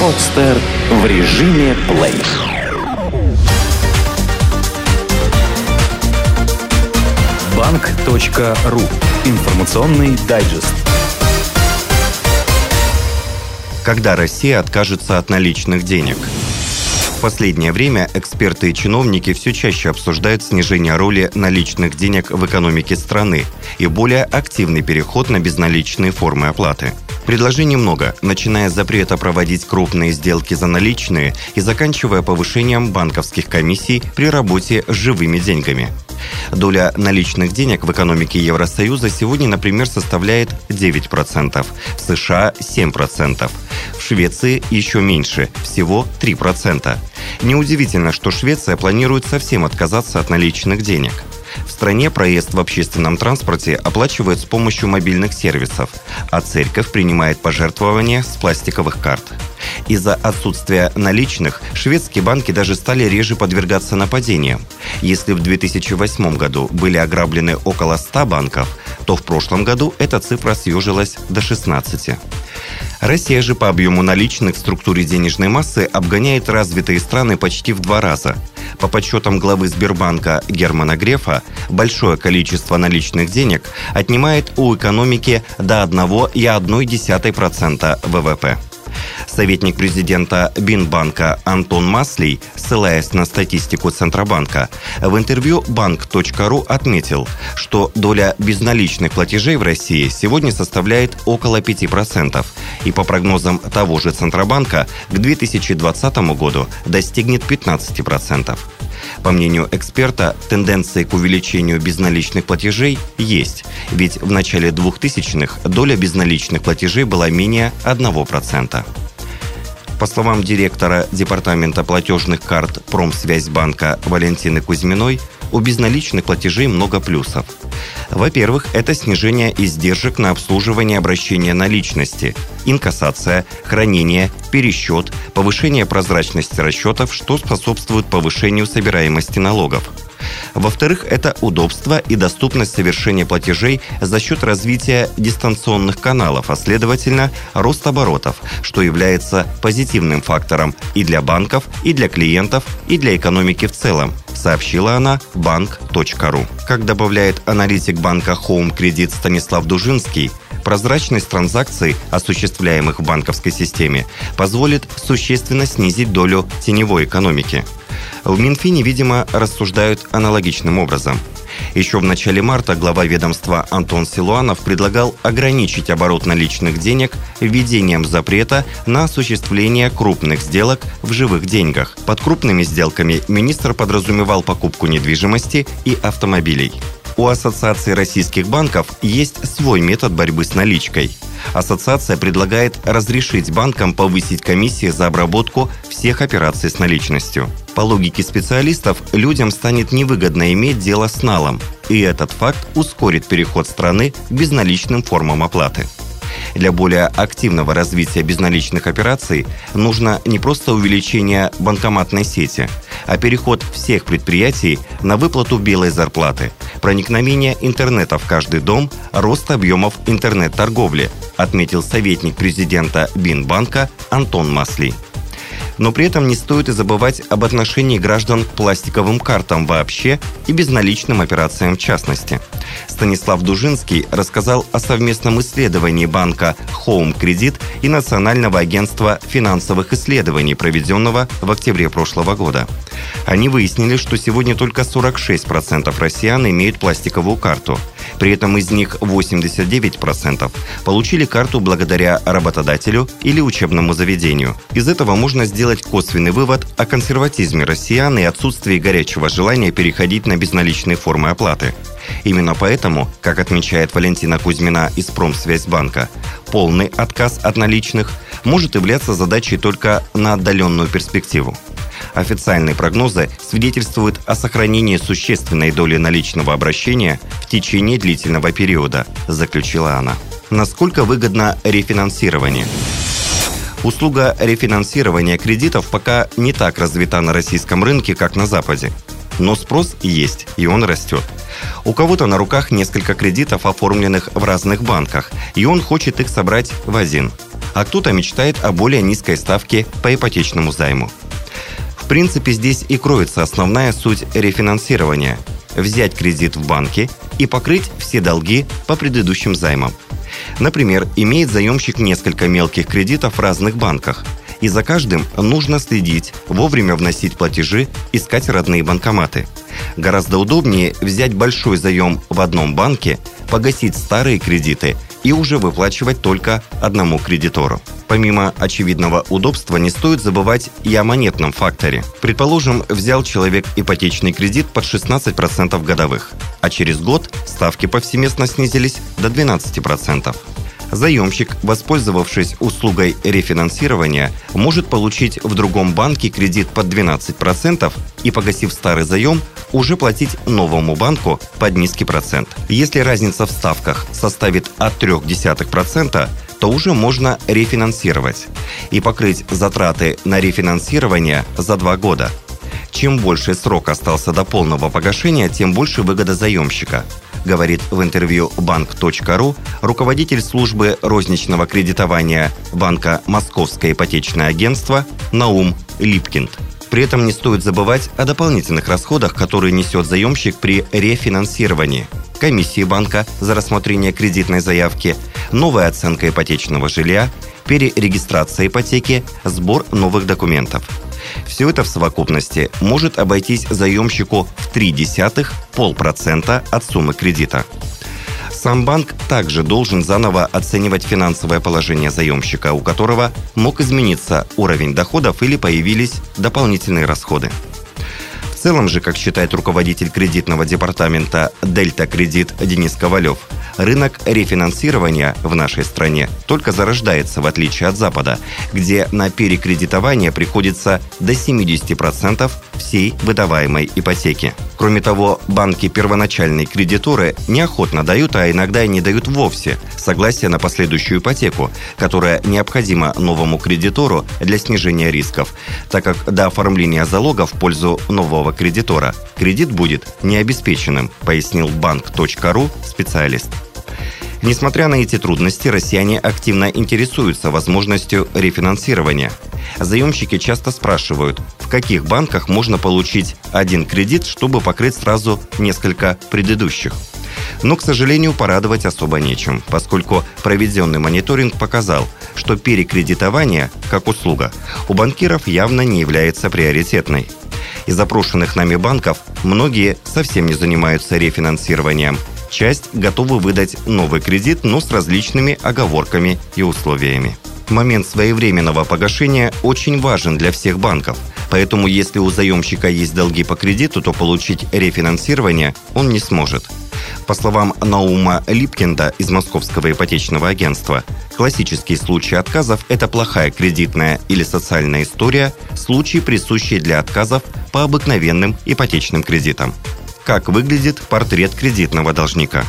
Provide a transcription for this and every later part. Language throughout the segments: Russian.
Подстер в режиме плей. Банк.ру. Информационный дайджест. Когда Россия откажется от наличных денег? Последнее время эксперты и чиновники все чаще обсуждают снижение роли наличных денег в экономике страны и более активный переход на безналичные формы оплаты – Предложений много, начиная с запрета проводить крупные сделки за наличные и заканчивая повышением банковских комиссий при работе с живыми деньгами. Доля наличных денег в экономике Евросоюза сегодня, например, составляет 9%, в США 7%, в Швеции еще меньше, всего 3%. Неудивительно, что Швеция планирует совсем отказаться от наличных денег – стране проезд в общественном транспорте оплачивают с помощью мобильных сервисов, а церковь принимает пожертвования с пластиковых карт. Из-за отсутствия наличных шведские банки даже стали реже подвергаться нападениям. Если в 2008 году были ограблены около 100 банков, то в прошлом году эта цифра съежилась до 16. Россия же по объему наличных в структуре денежной массы обгоняет развитые страны почти в два раза. По подсчетам главы Сбербанка Германа Грефа, большое количество наличных денег отнимает у экономики до 1,1% ВВП. Советник президента Бинбанка Антон Маслей, ссылаясь на статистику Центробанка, в интервью банк.ру отметил, что доля безналичных платежей в России сегодня составляет около 5%, и по прогнозам того же Центробанка к 2020 году достигнет 15%. По мнению эксперта, тенденции к увеличению безналичных платежей есть, ведь в начале 2000-х доля безналичных платежей была менее 1%. По словам директора Департамента платежных карт Промсвязьбанка Валентины Кузьминой, у безналичных платежей много плюсов. Во-первых, это снижение издержек на обслуживание обращения наличности, инкассация, хранение, пересчет, повышение прозрачности расчетов, что способствует повышению собираемости налогов – во-вторых, это удобство и доступность совершения платежей за счет развития дистанционных каналов, а следовательно, рост оборотов, что является позитивным фактором и для банков, и для клиентов, и для экономики в целом, сообщила она банк.ру. Как добавляет аналитик банка Home Credit Станислав Дужинский, прозрачность транзакций, осуществляемых в банковской системе, позволит существенно снизить долю теневой экономики – в Минфине, видимо, рассуждают аналогичным образом. Еще в начале марта глава ведомства Антон Силуанов предлагал ограничить оборот наличных денег введением запрета на осуществление крупных сделок в живых деньгах. Под крупными сделками министр подразумевал покупку недвижимости и автомобилей. У Ассоциации российских банков есть свой метод борьбы с наличкой. Ассоциация предлагает разрешить банкам повысить комиссии за обработку всех операций с наличностью. По логике специалистов, людям станет невыгодно иметь дело с налом, и этот факт ускорит переход страны к безналичным формам оплаты. Для более активного развития безналичных операций нужно не просто увеличение банкоматной сети, а переход всех предприятий на выплату белой зарплаты, проникновение интернета в каждый дом, рост объемов интернет-торговли, отметил советник президента Бинбанка Антон Масли. Но при этом не стоит и забывать об отношении граждан к пластиковым картам вообще и безналичным операциям в частности. Станислав Дужинский рассказал о совместном исследовании банка Home Credit и Национального агентства финансовых исследований, проведенного в октябре прошлого года. Они выяснили, что сегодня только 46% россиян имеют пластиковую карту. При этом из них 89% получили карту благодаря работодателю или учебному заведению. Из этого можно сделать косвенный вывод о консерватизме россиян и отсутствии горячего желания переходить на безналичные формы оплаты. Именно поэтому, как отмечает Валентина Кузьмина из Промсвязьбанка, полный отказ от наличных может являться задачей только на отдаленную перспективу. Официальные прогнозы свидетельствуют о сохранении существенной доли наличного обращения в течение длительного периода, заключила она. Насколько выгодно рефинансирование? Услуга рефинансирования кредитов пока не так развита на российском рынке, как на Западе. Но спрос есть, и он растет. У кого-то на руках несколько кредитов, оформленных в разных банках, и он хочет их собрать в один. А кто-то мечтает о более низкой ставке по ипотечному займу. В принципе, здесь и кроется основная суть рефинансирования – взять кредит в банке и покрыть все долги по предыдущим займам. Например, имеет заемщик несколько мелких кредитов в разных банках – и за каждым нужно следить, вовремя вносить платежи, искать родные банкоматы. Гораздо удобнее взять большой заем в одном банке, погасить старые кредиты и уже выплачивать только одному кредитору. Помимо очевидного удобства, не стоит забывать и о монетном факторе. Предположим, взял человек ипотечный кредит под 16% годовых, а через год ставки повсеместно снизились до 12%. Заемщик, воспользовавшись услугой рефинансирования, может получить в другом банке кредит под 12% и, погасив старый заем, уже платить новому банку под низкий процент. Если разница в ставках составит от 0,3%, то уже можно рефинансировать и покрыть затраты на рефинансирование за два года. Чем больше срок остался до полного погашения, тем больше выгода заемщика – говорит в интервью банк.ру руководитель службы розничного кредитования банка «Московское ипотечное агентство» Наум Липкинд. При этом не стоит забывать о дополнительных расходах, которые несет заемщик при рефинансировании. Комиссии банка за рассмотрение кредитной заявки, новая оценка ипотечного жилья, перерегистрация ипотеки, сбор новых документов – все это в совокупности может обойтись заемщику в 0,3 полпроцента от суммы кредита. Сам банк также должен заново оценивать финансовое положение заемщика, у которого мог измениться уровень доходов или появились дополнительные расходы. В целом же, как считает руководитель кредитного департамента «Дельта Кредит» Денис Ковалев, рынок рефинансирования в нашей стране только зарождается, в отличие от Запада, где на перекредитование приходится до 70% всей выдаваемой ипотеки. Кроме того, банки первоначальные кредиторы неохотно дают, а иногда и не дают вовсе согласие на последующую ипотеку, которая необходима новому кредитору для снижения рисков, так как до оформления залога в пользу нового кредитора кредит будет необеспеченным, пояснил банк.ру специалист. Несмотря на эти трудности, россияне активно интересуются возможностью рефинансирования. Заемщики часто спрашивают, в каких банках можно получить один кредит, чтобы покрыть сразу несколько предыдущих. Но, к сожалению, порадовать особо нечем, поскольку проведенный мониторинг показал, что перекредитование, как услуга, у банкиров явно не является приоритетной. Из запрошенных нами банков многие совсем не занимаются рефинансированием – Часть готовы выдать новый кредит, но с различными оговорками и условиями. Момент своевременного погашения очень важен для всех банков. Поэтому если у заемщика есть долги по кредиту, то получить рефинансирование он не сможет. По словам Наума Липкинда из Московского ипотечного агентства, классические случаи отказов – это плохая кредитная или социальная история, случаи, присущие для отказов по обыкновенным ипотечным кредитам как выглядит портрет кредитного должника.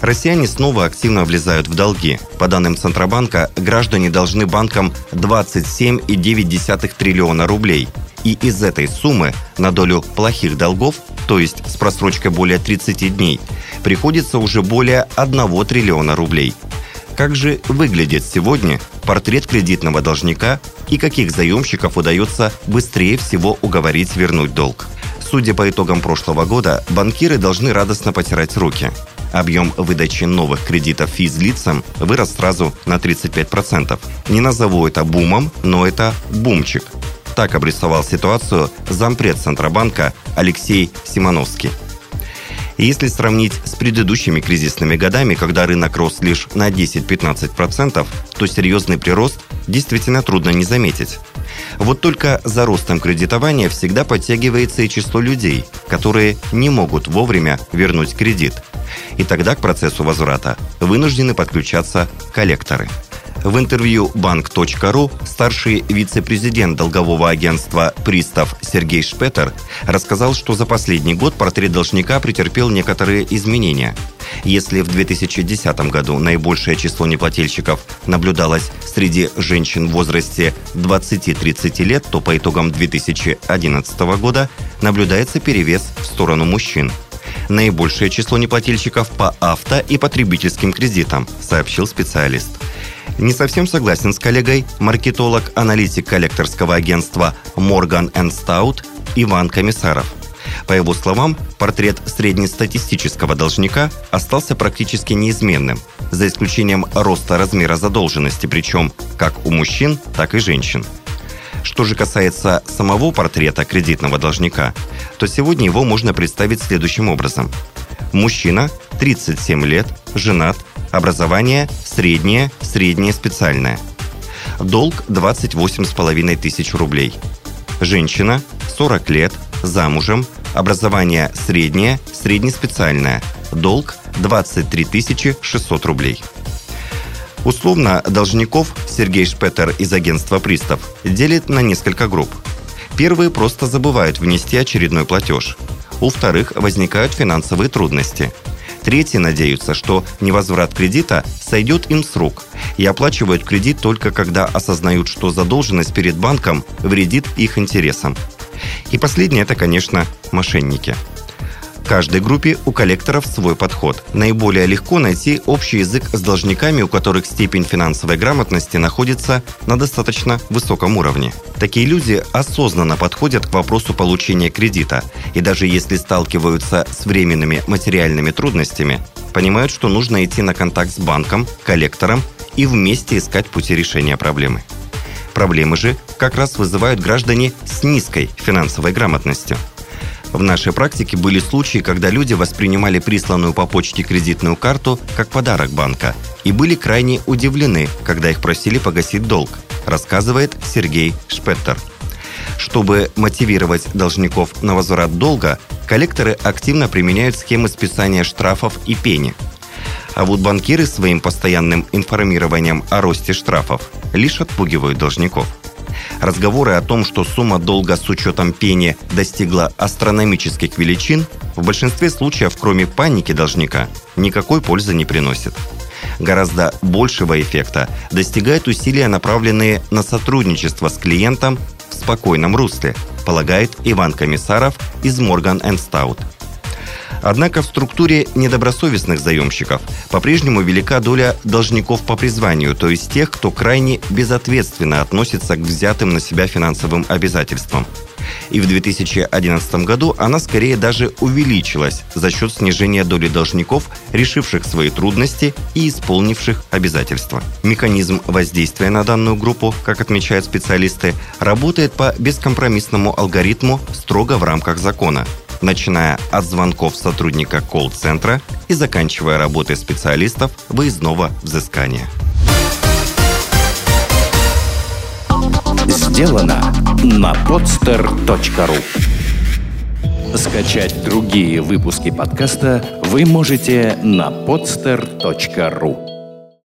Россияне снова активно влезают в долги. По данным Центробанка, граждане должны банкам 27,9 триллиона рублей. И из этой суммы на долю плохих долгов, то есть с просрочкой более 30 дней, приходится уже более 1 триллиона рублей. Как же выглядит сегодня портрет кредитного должника и каких заемщиков удается быстрее всего уговорить вернуть долг? Судя по итогам прошлого года, банкиры должны радостно потирать руки. Объем выдачи новых кредитов физлицам вырос сразу на 35%. Не назову это бумом, но это бумчик. Так обрисовал ситуацию зампред Центробанка Алексей Симоновский. Если сравнить с предыдущими кризисными годами, когда рынок рос лишь на 10-15%, то серьезный прирост действительно трудно не заметить. Вот только за ростом кредитования всегда подтягивается и число людей, которые не могут вовремя вернуть кредит. И тогда к процессу возврата вынуждены подключаться коллекторы. В интервью банк.ру старший вице-президент долгового агентства «Пристав» Сергей Шпетер рассказал, что за последний год портрет должника претерпел некоторые изменения – если в 2010 году наибольшее число неплательщиков наблюдалось среди женщин в возрасте 20-30 лет, то по итогам 2011 года наблюдается перевес в сторону мужчин. Наибольшее число неплательщиков по авто и потребительским кредитам, сообщил специалист. Не совсем согласен с коллегой маркетолог, аналитик коллекторского агентства Morgan Stout Иван Комиссаров – по его словам, портрет среднестатистического должника остался практически неизменным, за исключением роста размера задолженности, причем как у мужчин, так и женщин. Что же касается самого портрета кредитного должника, то сегодня его можно представить следующим образом. Мужчина, 37 лет, женат, образование среднее, среднее специальное. Долг 28,5 тысяч рублей. Женщина, 40 лет, замужем, Образование среднее, среднеспециальное. Долг 23 600 рублей. Условно должников Сергей Шпетер из агентства «Пристав» делит на несколько групп. Первые просто забывают внести очередной платеж. У вторых возникают финансовые трудности. Третьи надеются, что невозврат кредита сойдет им с рук и оплачивают кредит только когда осознают, что задолженность перед банком вредит их интересам. И последнее – это, конечно, мошенники. Каждой группе у коллекторов свой подход. Наиболее легко найти общий язык с должниками, у которых степень финансовой грамотности находится на достаточно высоком уровне. Такие люди осознанно подходят к вопросу получения кредита, и даже если сталкиваются с временными материальными трудностями, понимают, что нужно идти на контакт с банком, коллектором и вместе искать пути решения проблемы. Проблемы же как раз вызывают граждане с низкой финансовой грамотностью. В нашей практике были случаи, когда люди воспринимали присланную по почте кредитную карту как подарок банка и были крайне удивлены, когда их просили погасить долг, рассказывает Сергей Шпеттер. Чтобы мотивировать должников на возврат долга, коллекторы активно применяют схемы списания штрафов и пени – а вот банкиры своим постоянным информированием о росте штрафов лишь отпугивают должников. Разговоры о том, что сумма долга с учетом пени достигла астрономических величин, в большинстве случаев, кроме паники должника, никакой пользы не приносит. Гораздо большего эффекта достигают усилия, направленные на сотрудничество с клиентом в спокойном русле, полагает Иван Комиссаров из Morgan Stout. Однако в структуре недобросовестных заемщиков по-прежнему велика доля должников по призванию, то есть тех, кто крайне безответственно относится к взятым на себя финансовым обязательствам. И в 2011 году она скорее даже увеличилась за счет снижения доли должников, решивших свои трудности и исполнивших обязательства. Механизм воздействия на данную группу, как отмечают специалисты, работает по бескомпромиссному алгоритму строго в рамках закона начиная от звонков сотрудника колл-центра и заканчивая работой специалистов выездного взыскания. Сделано на podster.ru Скачать другие выпуски подкаста вы можете на podster.ru